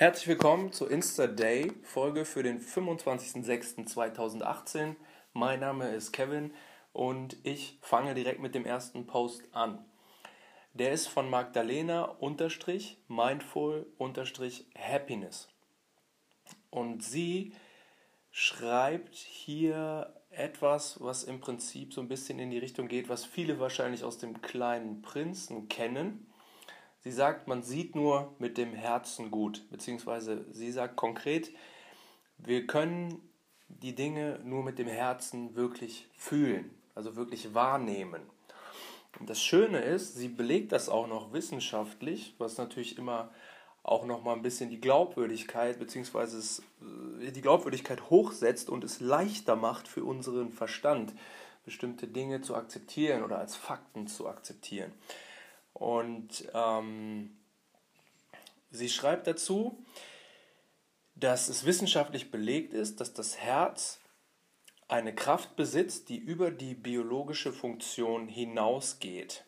Herzlich willkommen zur Insta Day Folge für den 25.06.2018. Mein Name ist Kevin und ich fange direkt mit dem ersten Post an. Der ist von Magdalena mindful happiness. Und sie schreibt hier etwas, was im Prinzip so ein bisschen in die Richtung geht, was viele wahrscheinlich aus dem kleinen Prinzen kennen. Sie sagt, man sieht nur mit dem Herzen gut, beziehungsweise sie sagt konkret, wir können die Dinge nur mit dem Herzen wirklich fühlen, also wirklich wahrnehmen. Und das Schöne ist, sie belegt das auch noch wissenschaftlich, was natürlich immer auch noch mal ein bisschen die Glaubwürdigkeit beziehungsweise äh, die Glaubwürdigkeit hochsetzt und es leichter macht für unseren Verstand, bestimmte Dinge zu akzeptieren oder als Fakten zu akzeptieren. Und ähm, sie schreibt dazu, dass es wissenschaftlich belegt ist, dass das Herz eine Kraft besitzt, die über die biologische Funktion hinausgeht.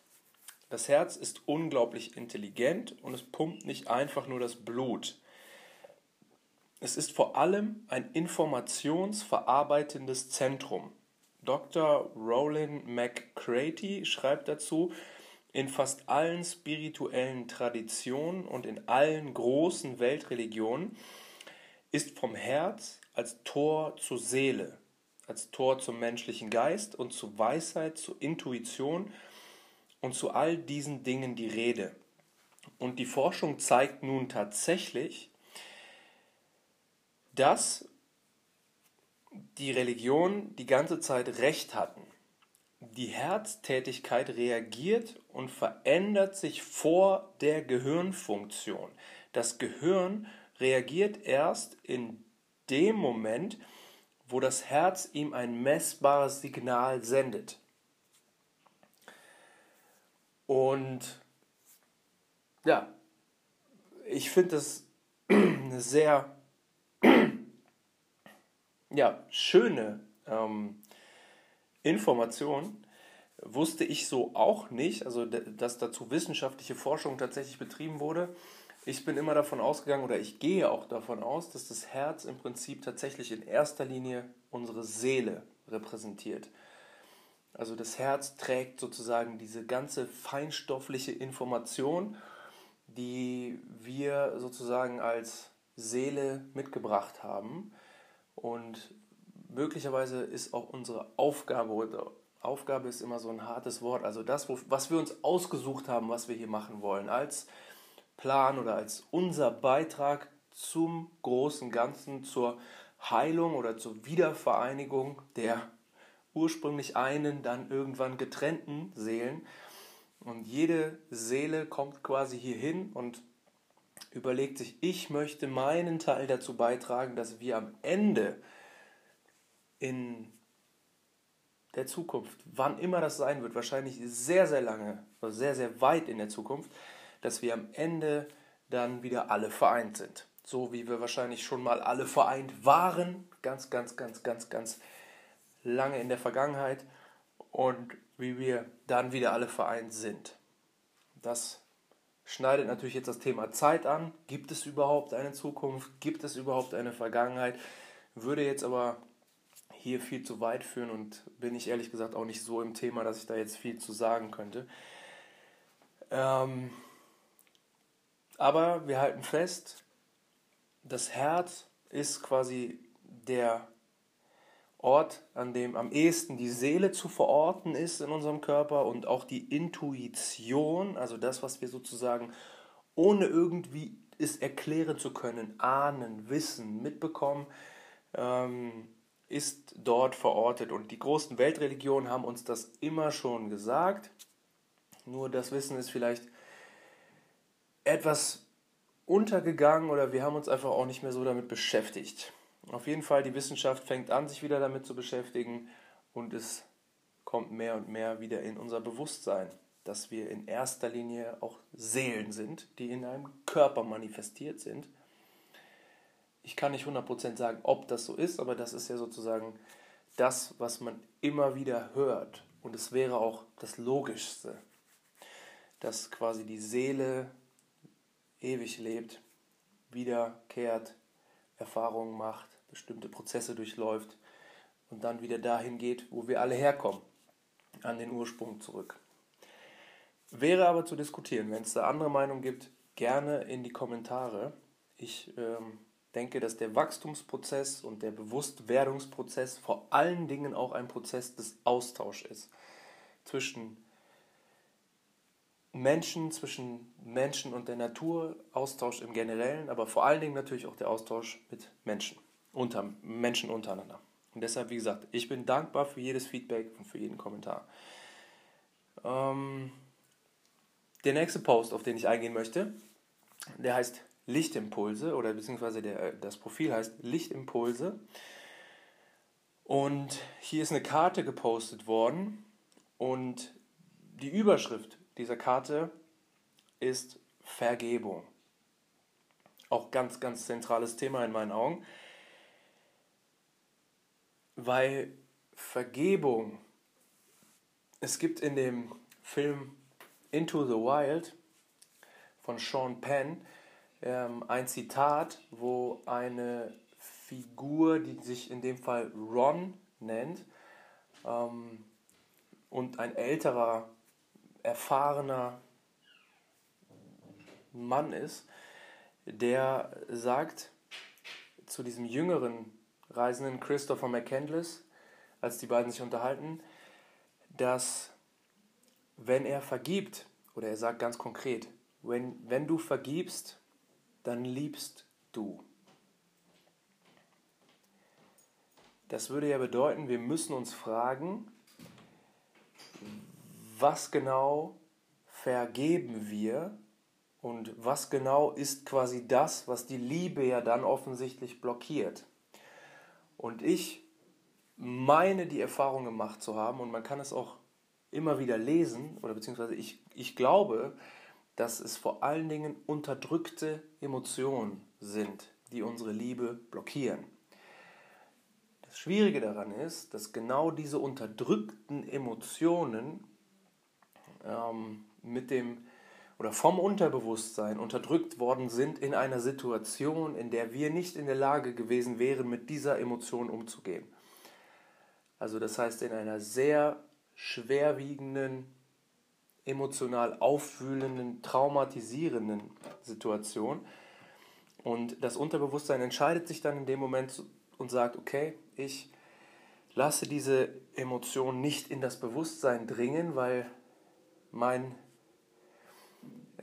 Das Herz ist unglaublich intelligent und es pumpt nicht einfach nur das Blut. Es ist vor allem ein informationsverarbeitendes Zentrum. Dr. Roland McCratey schreibt dazu, in fast allen spirituellen Traditionen und in allen großen Weltreligionen ist vom Herz als Tor zur Seele, als Tor zum menschlichen Geist und zu Weisheit, zur Intuition und zu all diesen Dingen die Rede. Und die Forschung zeigt nun tatsächlich, dass die Religionen die ganze Zeit recht hatten die Herztätigkeit reagiert und verändert sich vor der Gehirnfunktion. Das Gehirn reagiert erst in dem Moment, wo das Herz ihm ein messbares Signal sendet. Und ja, ich finde das eine sehr ja, schöne ähm, Information wusste ich so auch nicht, also dass dazu wissenschaftliche Forschung tatsächlich betrieben wurde. Ich bin immer davon ausgegangen oder ich gehe auch davon aus, dass das Herz im Prinzip tatsächlich in erster Linie unsere Seele repräsentiert. Also das Herz trägt sozusagen diese ganze feinstoffliche Information, die wir sozusagen als Seele mitgebracht haben. Und möglicherweise ist auch unsere Aufgabe oder Aufgabe ist immer so ein hartes Wort, also das, was wir uns ausgesucht haben, was wir hier machen wollen, als Plan oder als unser Beitrag zum großen Ganzen, zur Heilung oder zur Wiedervereinigung der ursprünglich einen, dann irgendwann getrennten Seelen. Und jede Seele kommt quasi hierhin und überlegt sich, ich möchte meinen Teil dazu beitragen, dass wir am Ende in der Zukunft, wann immer das sein wird, wahrscheinlich sehr, sehr lange, also sehr, sehr weit in der Zukunft, dass wir am Ende dann wieder alle vereint sind. So wie wir wahrscheinlich schon mal alle vereint waren, ganz, ganz, ganz, ganz, ganz lange in der Vergangenheit und wie wir dann wieder alle vereint sind. Das schneidet natürlich jetzt das Thema Zeit an. Gibt es überhaupt eine Zukunft? Gibt es überhaupt eine Vergangenheit? Würde jetzt aber hier viel zu weit führen und bin ich ehrlich gesagt auch nicht so im Thema, dass ich da jetzt viel zu sagen könnte. Ähm, aber wir halten fest, das Herz ist quasi der Ort, an dem am ehesten die Seele zu verorten ist in unserem Körper und auch die Intuition, also das, was wir sozusagen ohne irgendwie es erklären zu können, ahnen, wissen, mitbekommen. Ähm, ist dort verortet. Und die großen Weltreligionen haben uns das immer schon gesagt. Nur das Wissen ist vielleicht etwas untergegangen oder wir haben uns einfach auch nicht mehr so damit beschäftigt. Auf jeden Fall, die Wissenschaft fängt an, sich wieder damit zu beschäftigen und es kommt mehr und mehr wieder in unser Bewusstsein, dass wir in erster Linie auch Seelen sind, die in einem Körper manifestiert sind ich kann nicht 100% sagen, ob das so ist, aber das ist ja sozusagen das, was man immer wieder hört. Und es wäre auch das Logischste, dass quasi die Seele ewig lebt, wiederkehrt, Erfahrungen macht, bestimmte Prozesse durchläuft und dann wieder dahin geht, wo wir alle herkommen, an den Ursprung zurück. Wäre aber zu diskutieren, wenn es da andere Meinungen gibt, gerne in die Kommentare. Ich ähm, denke, dass der Wachstumsprozess und der Bewusstwerdungsprozess vor allen Dingen auch ein Prozess des Austauschs ist zwischen Menschen, zwischen Menschen und der Natur, Austausch im Generellen, aber vor allen Dingen natürlich auch der Austausch mit Menschen, unter, Menschen untereinander. Und deshalb, wie gesagt, ich bin dankbar für jedes Feedback und für jeden Kommentar. Ähm, der nächste Post, auf den ich eingehen möchte, der heißt Lichtimpulse oder beziehungsweise der, das Profil heißt Lichtimpulse. Und hier ist eine Karte gepostet worden und die Überschrift dieser Karte ist Vergebung. Auch ganz, ganz zentrales Thema in meinen Augen, weil Vergebung, es gibt in dem Film Into the Wild von Sean Penn ähm, ein Zitat, wo eine Figur, die sich in dem Fall Ron nennt, ähm, und ein älterer, erfahrener Mann ist, der sagt zu diesem jüngeren Reisenden Christopher McCandless, als die beiden sich unterhalten, dass wenn er vergibt, oder er sagt ganz konkret, wenn, wenn du vergibst, dann liebst du. Das würde ja bedeuten, wir müssen uns fragen, was genau vergeben wir und was genau ist quasi das, was die Liebe ja dann offensichtlich blockiert. Und ich meine die Erfahrung gemacht zu haben, und man kann es auch immer wieder lesen, oder beziehungsweise ich, ich glaube, dass es vor allen Dingen unterdrückte Emotionen sind, die unsere Liebe blockieren. Das Schwierige daran ist, dass genau diese unterdrückten Emotionen ähm, mit dem oder vom Unterbewusstsein unterdrückt worden sind in einer Situation, in der wir nicht in der Lage gewesen wären, mit dieser Emotion umzugehen. Also das heißt in einer sehr schwerwiegenden, emotional auffühlenden, traumatisierenden Situation. Und das Unterbewusstsein entscheidet sich dann in dem Moment und sagt, okay, ich lasse diese Emotion nicht in das Bewusstsein dringen, weil mein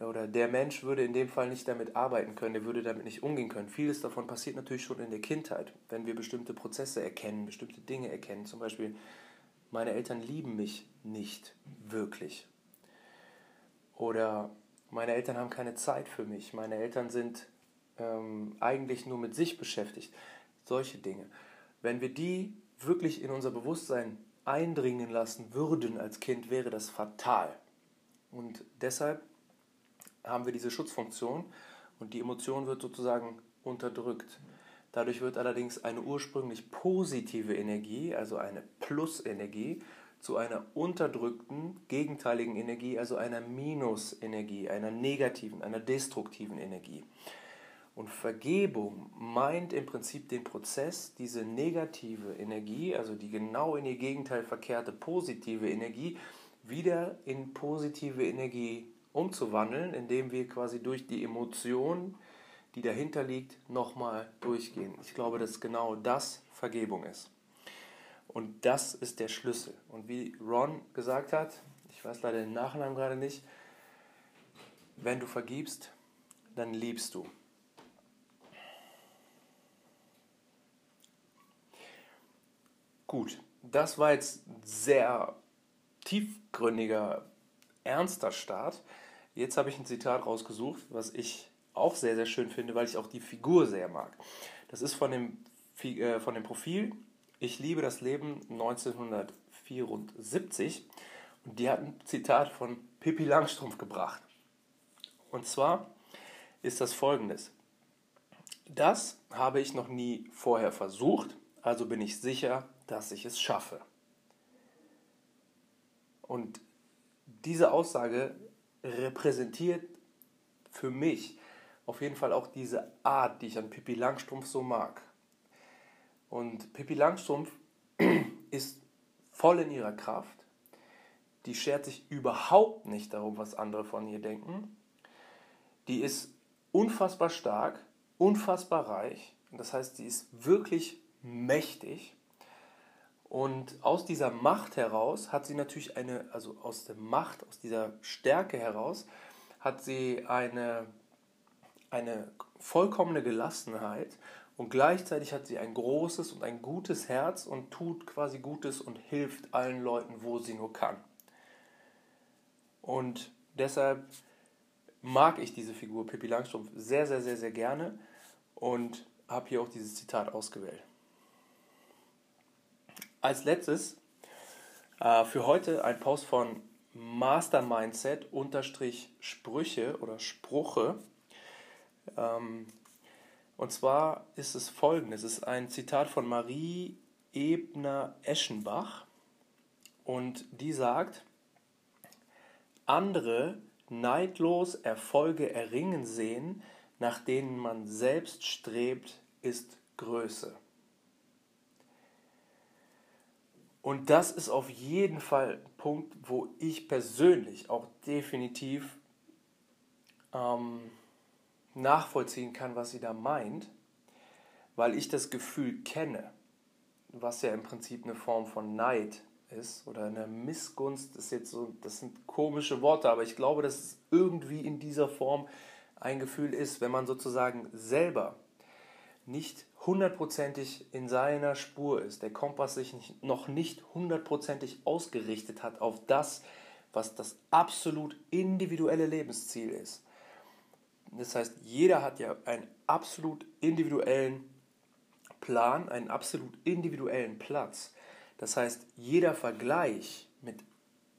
oder der Mensch würde in dem Fall nicht damit arbeiten können, er würde damit nicht umgehen können. Vieles davon passiert natürlich schon in der Kindheit, wenn wir bestimmte Prozesse erkennen, bestimmte Dinge erkennen. Zum Beispiel, meine Eltern lieben mich nicht wirklich. Oder meine Eltern haben keine Zeit für mich. Meine Eltern sind ähm, eigentlich nur mit sich beschäftigt. Solche Dinge. Wenn wir die wirklich in unser Bewusstsein eindringen lassen würden als Kind, wäre das fatal. Und deshalb haben wir diese Schutzfunktion und die Emotion wird sozusagen unterdrückt. Dadurch wird allerdings eine ursprünglich positive Energie, also eine Plusenergie, zu einer unterdrückten, gegenteiligen Energie, also einer Minusenergie, einer negativen, einer destruktiven Energie. Und Vergebung meint im Prinzip den Prozess, diese negative Energie, also die genau in ihr Gegenteil verkehrte positive Energie, wieder in positive Energie umzuwandeln, indem wir quasi durch die Emotion, die dahinter liegt, nochmal durchgehen. Ich glaube, dass genau das Vergebung ist. Und das ist der Schlüssel. Und wie Ron gesagt hat, ich weiß leider den Nachnamen gerade nicht, wenn du vergibst, dann liebst du. Gut, das war jetzt sehr tiefgründiger, ernster Start. Jetzt habe ich ein Zitat rausgesucht, was ich auch sehr, sehr schön finde, weil ich auch die Figur sehr mag. Das ist von dem, äh, von dem Profil Ich liebe das Leben 1974 und die hat ein Zitat von Pippi Langstrumpf gebracht. Und zwar ist das folgendes. Das habe ich noch nie vorher versucht, also bin ich sicher, dass ich es schaffe. Und diese Aussage repräsentiert für mich auf jeden Fall auch diese Art, die ich an Pippi Langstrumpf so mag. Und Pippi Langstrumpf ist voll in ihrer Kraft. Die schert sich überhaupt nicht darum, was andere von ihr denken. Die ist unfassbar stark, unfassbar reich. Das heißt, sie ist wirklich mächtig. Und aus dieser Macht heraus hat sie natürlich eine, also aus der Macht, aus dieser Stärke heraus, hat sie eine, eine vollkommene Gelassenheit und gleichzeitig hat sie ein großes und ein gutes Herz und tut quasi Gutes und hilft allen Leuten, wo sie nur kann. Und deshalb mag ich diese Figur Pippi Langstrumpf sehr, sehr, sehr, sehr gerne und habe hier auch dieses Zitat ausgewählt. Als letztes äh, für heute ein Post von Master Mindset unterstrich Sprüche oder Spruche. Ähm, und zwar ist es folgendes: Es ist ein Zitat von Marie Ebner-Eschenbach. Und die sagt: Andere neidlos Erfolge erringen sehen, nach denen man selbst strebt, ist Größe. Und das ist auf jeden Fall ein Punkt, wo ich persönlich auch definitiv ähm, nachvollziehen kann, was sie da meint, weil ich das Gefühl kenne, was ja im Prinzip eine Form von Neid ist oder eine Missgunst, ist jetzt so, das sind komische Worte, aber ich glaube, dass es irgendwie in dieser Form ein Gefühl ist, wenn man sozusagen selber nicht hundertprozentig in seiner Spur ist, der Kompass sich noch nicht hundertprozentig ausgerichtet hat auf das, was das absolut individuelle Lebensziel ist. Das heißt, jeder hat ja einen absolut individuellen Plan, einen absolut individuellen Platz. Das heißt, jeder Vergleich mit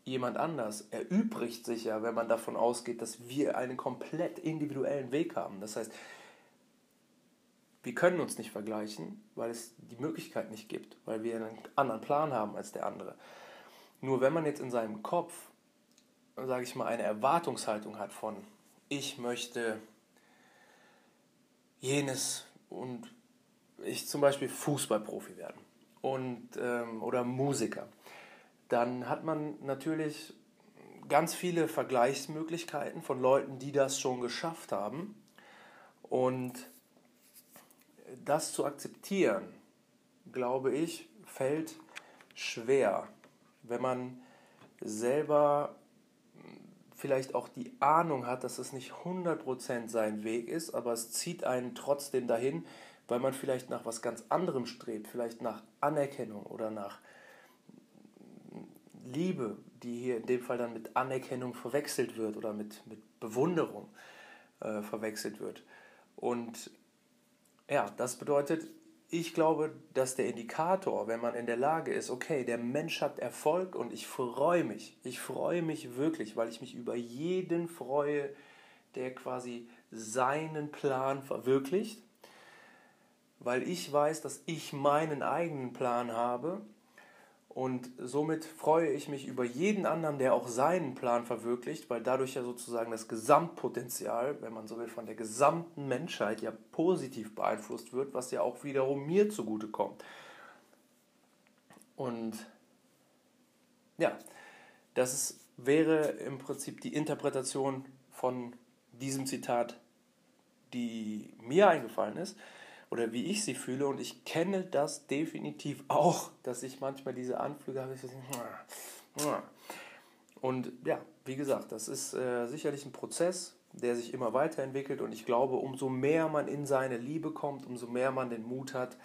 jemand anders erübrigt sich ja, wenn man davon ausgeht, dass wir einen komplett individuellen Weg haben. Das heißt, wir können uns nicht vergleichen, weil es die Möglichkeit nicht gibt, weil wir einen anderen Plan haben als der andere. Nur wenn man jetzt in seinem Kopf, sage ich mal, eine Erwartungshaltung hat von, ich möchte jenes und ich zum Beispiel Fußballprofi werden und, ähm, oder Musiker, dann hat man natürlich ganz viele Vergleichsmöglichkeiten von Leuten, die das schon geschafft haben. Und das zu akzeptieren, glaube ich, fällt schwer, wenn man selber vielleicht auch die Ahnung hat, dass es nicht 100% sein Weg ist, aber es zieht einen trotzdem dahin, weil man vielleicht nach was ganz anderem strebt, vielleicht nach Anerkennung oder nach Liebe, die hier in dem Fall dann mit Anerkennung verwechselt wird oder mit, mit Bewunderung äh, verwechselt wird. Und ja, das bedeutet, ich glaube, dass der Indikator, wenn man in der Lage ist, okay, der Mensch hat Erfolg und ich freue mich, ich freue mich wirklich, weil ich mich über jeden freue, der quasi seinen Plan verwirklicht, weil ich weiß, dass ich meinen eigenen Plan habe und somit freue ich mich über jeden anderen, der auch seinen Plan verwirklicht, weil dadurch ja sozusagen das Gesamtpotenzial, wenn man so will, von der gesamten Menschheit ja positiv beeinflusst wird, was ja auch wiederum mir zugutekommt. Und ja, das ist, wäre im Prinzip die Interpretation von diesem Zitat, die mir eingefallen ist oder wie ich sie fühle. Und ich kenne das definitiv auch, dass ich manchmal diese Anflüge habe. Und ja, wie gesagt, das ist äh, sicherlich ein Prozess, der sich immer weiterentwickelt. Und ich glaube, umso mehr man in seine Liebe kommt, umso mehr man den Mut hat,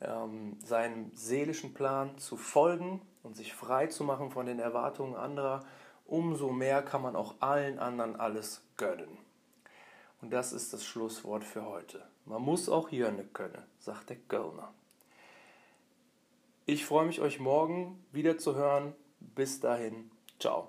ähm, seinem seelischen Plan zu folgen und sich frei zu machen von den Erwartungen anderer, umso mehr kann man auch allen anderen alles gönnen. Und das ist das Schlusswort für heute. Man muss auch Jönne können, sagt der Kölner. Ich freue mich, euch morgen wieder zu hören. Bis dahin, ciao.